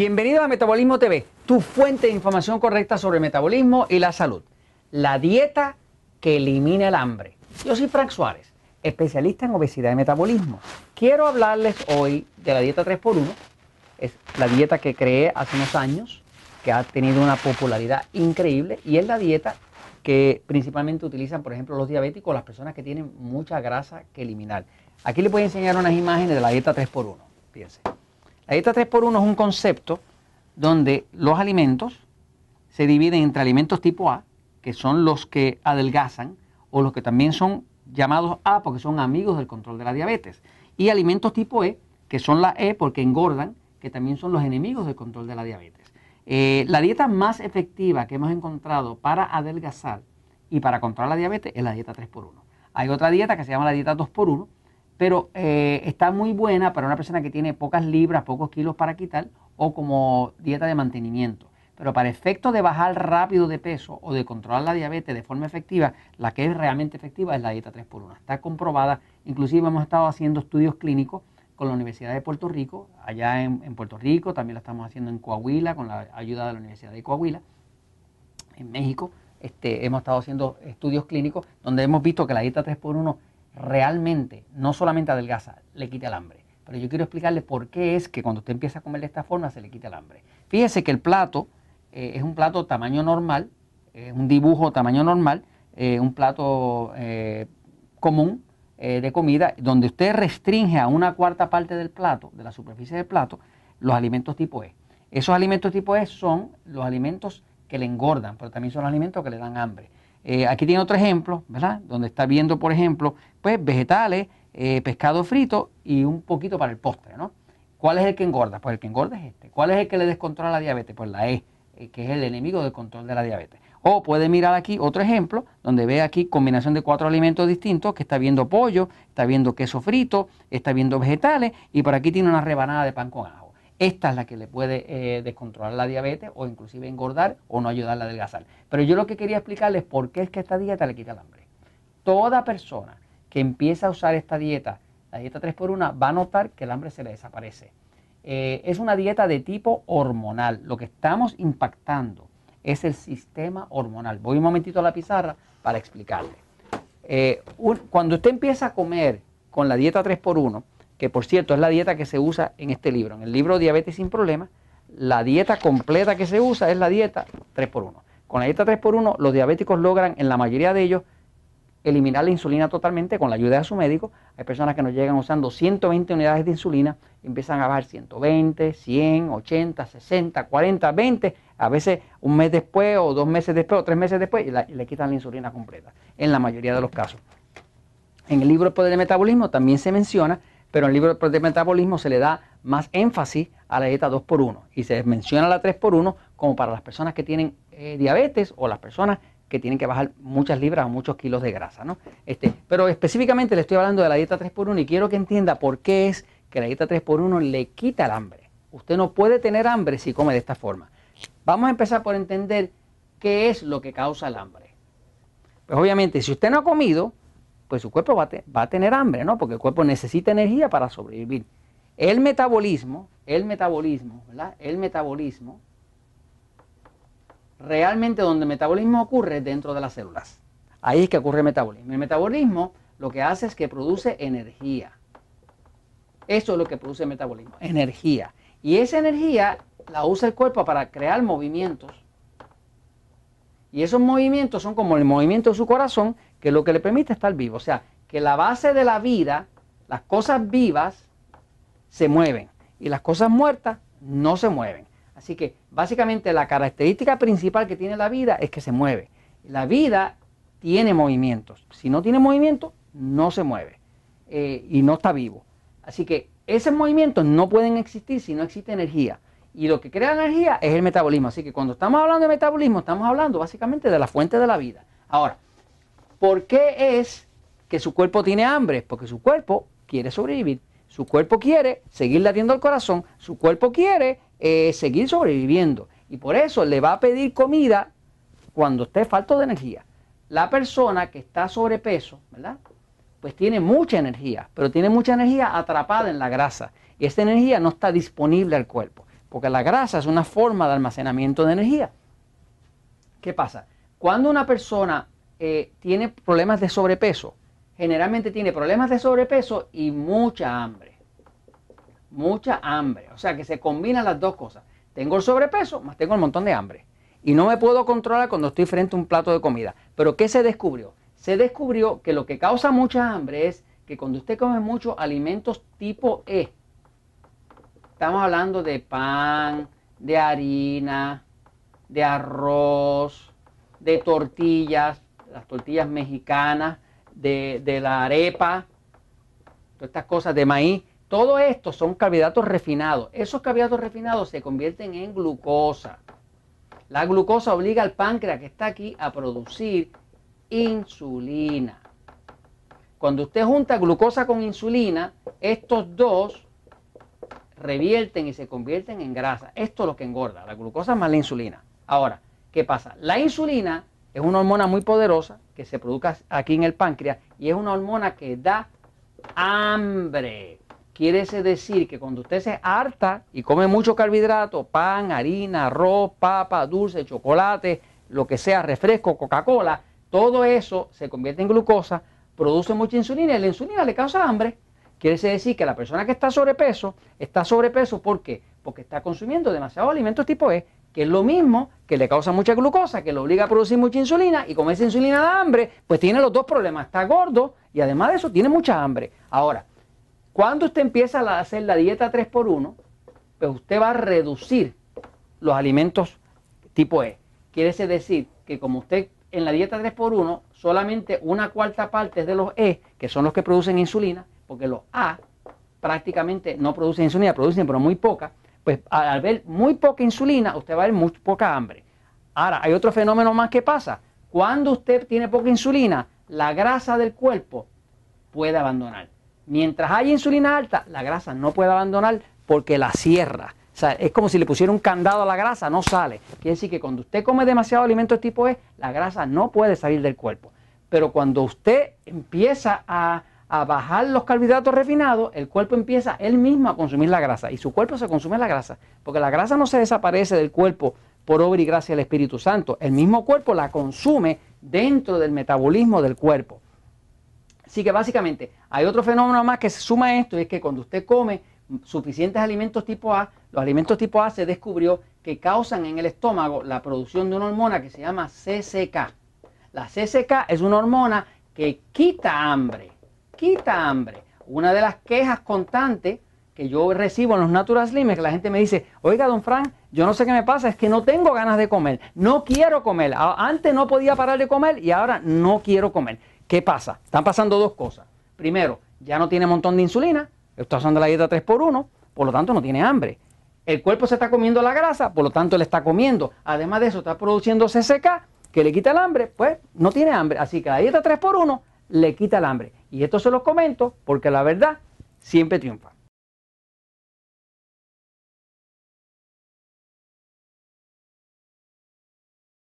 Bienvenido a Metabolismo TV, tu fuente de información correcta sobre metabolismo y la salud. La dieta que elimina el hambre. Yo soy Frank Suárez, especialista en obesidad y metabolismo. Quiero hablarles hoy de la dieta 3x1. Es la dieta que creé hace unos años, que ha tenido una popularidad increíble y es la dieta que principalmente utilizan, por ejemplo, los diabéticos, las personas que tienen mucha grasa que eliminar. Aquí les voy a enseñar unas imágenes de la dieta 3x1. Fíjense. La dieta 3x1 es un concepto donde los alimentos se dividen entre alimentos tipo A, que son los que adelgazan, o los que también son llamados A porque son amigos del control de la diabetes, y alimentos tipo E, que son la E porque engordan, que también son los enemigos del control de la diabetes. Eh, la dieta más efectiva que hemos encontrado para adelgazar y para controlar la diabetes es la dieta 3x1. Hay otra dieta que se llama la dieta 2x1, pero eh, está muy buena para una persona que tiene pocas libras, pocos kilos para quitar o como dieta de mantenimiento. Pero para efectos de bajar rápido de peso o de controlar la diabetes de forma efectiva, la que es realmente efectiva es la dieta 3x1. Está comprobada, inclusive hemos estado haciendo estudios clínicos con la Universidad de Puerto Rico, allá en, Puerto Rico, también la estamos haciendo en Coahuila con la ayuda de la Universidad de Coahuila, en México. Este, hemos estado haciendo estudios clínicos donde hemos visto que la dieta 3x1 realmente no solamente adelgaza, le quita el hambre. Pero yo quiero explicarle por qué es que cuando usted empieza a comer de esta forma se le quita el hambre. Fíjese que el plato eh, es un plato tamaño normal, es un dibujo tamaño normal, eh, un plato eh, común de comida, donde usted restringe a una cuarta parte del plato, de la superficie del plato, los alimentos tipo E. Esos alimentos tipo E son los alimentos que le engordan, pero también son los alimentos que le dan hambre. Eh, aquí tiene otro ejemplo, ¿verdad? Donde está viendo, por ejemplo, pues vegetales, eh, pescado frito y un poquito para el postre, ¿no? ¿Cuál es el que engorda? Pues el que engorda es este. ¿Cuál es el que le descontrola la diabetes? Pues la E, eh, que es el enemigo del control de la diabetes. O puede mirar aquí otro ejemplo, donde ve aquí combinación de cuatro alimentos distintos, que está viendo pollo, está viendo queso frito, está viendo vegetales y por aquí tiene una rebanada de pan con ajo. Esta es la que le puede eh, descontrolar la diabetes o inclusive engordar o no ayudarla a adelgazar. Pero yo lo que quería explicarles por qué es que esta dieta le quita el hambre. Toda persona que empieza a usar esta dieta, la dieta 3x1, va a notar que el hambre se le desaparece. Eh, es una dieta de tipo hormonal. Lo que estamos impactando es el sistema hormonal. Voy un momentito a la pizarra para explicarle. Eh, cuando usted empieza a comer con la dieta 3x1, que por cierto es la dieta que se usa en este libro. En el libro Diabetes sin Problemas, la dieta completa que se usa es la dieta 3x1. Con la dieta 3x1 los diabéticos logran en la mayoría de ellos eliminar la insulina totalmente con la ayuda de su médico. Hay personas que nos llegan usando 120 unidades de insulina, empiezan a bajar 120, 100, 80, 60, 40, 20, a veces un mes después o dos meses después o tres meses después y, le quitan la insulina completa, en la mayoría de los casos. En el libro El Poder del Metabolismo también se menciona pero en el libro de metabolismo se le da más énfasis a la dieta 2x1 y se menciona la 3x1 como para las personas que tienen eh, diabetes o las personas que tienen que bajar muchas libras o muchos kilos de grasa. ¿no? Este, pero específicamente le estoy hablando de la dieta 3x1 y quiero que entienda por qué es que la dieta 3x1 le quita el hambre. Usted no puede tener hambre si come de esta forma. Vamos a empezar por entender qué es lo que causa el hambre. Pues obviamente, si usted no ha comido, pues su cuerpo va a, tener hambre, ¿no? Porque el cuerpo necesita energía para sobrevivir. El metabolismo, el metabolismo, ¿verdad? El metabolismo, realmente donde el metabolismo ocurre es dentro de las células. Ahí es que ocurre el metabolismo. El metabolismo lo que hace es que produce energía. Eso es lo que produce el metabolismo, energía. Y esa energía la usa el cuerpo para crear movimientos. Y esos movimientos son como el movimiento de su corazón que lo que le permite estar vivo. O sea, que la base de la vida, las cosas vivas, se mueven y las cosas muertas no se mueven. Así que básicamente la característica principal que tiene la vida es que se mueve. La vida tiene movimientos. Si no tiene movimiento, no se mueve eh, y no está vivo. Así que esos movimientos no pueden existir si no existe energía. Y lo que crea energía es el metabolismo. Así que cuando estamos hablando de metabolismo, estamos hablando básicamente de la fuente de la vida. Ahora, ¿Por qué es que su cuerpo tiene hambre? Porque su cuerpo quiere sobrevivir. Su cuerpo quiere seguir latiendo al corazón. Su cuerpo quiere eh, seguir sobreviviendo. Y por eso le va a pedir comida cuando esté falto de energía. La persona que está sobrepeso, ¿verdad? Pues tiene mucha energía, pero tiene mucha energía atrapada en la grasa. Y esa energía no está disponible al cuerpo. porque la grasa es una forma de almacenamiento de energía. ¿Qué pasa? Cuando una persona eh, tiene problemas de sobrepeso, generalmente tiene problemas de sobrepeso y mucha hambre. Mucha hambre. O sea que se combinan las dos cosas. Tengo el sobrepeso, más tengo un montón de hambre. Y no me puedo controlar cuando estoy frente a un plato de comida. Pero ¿qué se descubrió? Se descubrió que lo que causa mucha hambre es que cuando usted come muchos alimentos tipo E, estamos hablando de pan, de harina, de arroz, de tortillas, las tortillas mexicanas, de, de la arepa, todas estas cosas de maíz, todo esto son carbohidratos refinados. Esos carbohidratos refinados se convierten en glucosa. La glucosa obliga al páncreas que está aquí a producir insulina. Cuando usted junta glucosa con insulina, estos dos revierten y se convierten en grasa. Esto es lo que engorda, la glucosa más la insulina. Ahora, ¿qué pasa? La insulina es una hormona muy poderosa que se produce aquí en el páncreas y es una hormona que da hambre. Quiere decir que cuando usted se harta y come mucho carbohidrato, pan, harina, arroz, papa, dulce, chocolate, lo que sea, refresco, Coca-Cola, todo eso se convierte en glucosa, produce mucha insulina y la insulina le causa hambre. Quiere decir que la persona que está sobrepeso, está sobrepeso ¿por qué? Porque está consumiendo demasiados alimentos tipo E, que es lo mismo que le causa mucha glucosa, que le obliga a producir mucha insulina y como esa insulina da hambre, pues tiene los dos problemas, está gordo y además de eso tiene mucha hambre. Ahora, cuando usted empieza a hacer la dieta 3x1, pues usted va a reducir los alimentos tipo E. Quiere decir que como usted en la dieta 3x1, solamente una cuarta parte es de los E, que son los que producen insulina, porque los A prácticamente no producen insulina, producen pero muy poca, pues al ver muy poca insulina, usted va a ver muy poca hambre. Ahora, hay otro fenómeno más que pasa. Cuando usted tiene poca insulina, la grasa del cuerpo puede abandonar. Mientras haya insulina alta, la grasa no puede abandonar porque la cierra. O sea, es como si le pusiera un candado a la grasa, no sale. Quiere decir que cuando usted come demasiado alimentos tipo E, la grasa no puede salir del cuerpo. Pero cuando usted empieza a, a bajar los carbohidratos refinados, el cuerpo empieza él mismo a consumir la grasa. Y su cuerpo se consume la grasa. Porque la grasa no se desaparece del cuerpo por obra y gracia del Espíritu Santo. El mismo cuerpo la consume dentro del metabolismo del cuerpo. Así que básicamente hay otro fenómeno más que se suma a esto, y es que cuando usted come suficientes alimentos tipo A, los alimentos tipo A se descubrió que causan en el estómago la producción de una hormona que se llama CCK. La CCK es una hormona que quita hambre, quita hambre. Una de las quejas constantes que yo recibo en los Natural Slim es que la gente me dice, oiga, don Frank, yo no sé qué me pasa, es que no tengo ganas de comer, no quiero comer. Antes no podía parar de comer y ahora no quiero comer. ¿Qué pasa? Están pasando dos cosas. Primero, ya no tiene montón de insulina, está usando la dieta 3x1, por lo tanto no tiene hambre. El cuerpo se está comiendo la grasa, por lo tanto le está comiendo. Además de eso, está produciendo CCK, que le quita el hambre, pues no tiene hambre. Así que la dieta 3x1 le quita el hambre. Y esto se los comento porque la verdad siempre triunfa.